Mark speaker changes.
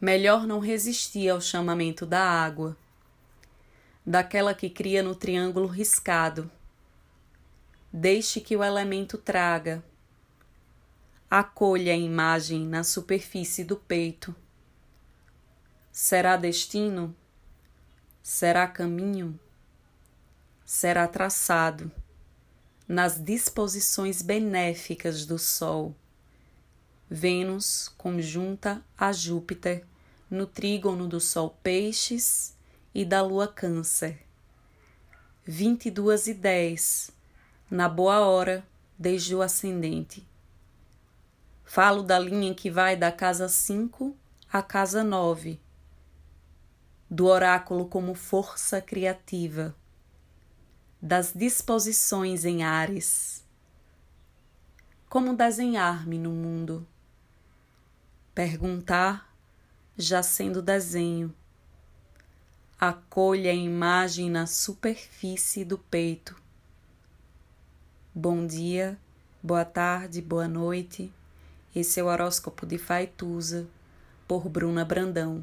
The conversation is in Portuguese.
Speaker 1: melhor não resistir ao chamamento da água, daquela que cria no triângulo riscado. Deixe que o elemento traga. Acolha a imagem na superfície do peito. Será destino? Será caminho? Será traçado nas disposições benéficas do Sol Vênus conjunta a Júpiter no trígono do Sol Peixes e da Lua Câncer. 22 e 10, na boa hora, desde o ascendente. Falo da linha que vai da casa 5 à casa 9, do oráculo como força criativa, das disposições em Ares. Como desenhar-me no mundo? Perguntar, já sendo desenho. Acolha a imagem na superfície do peito. Bom dia, boa tarde, boa noite. Esse é o horóscopo de Faituza, por Bruna Brandão.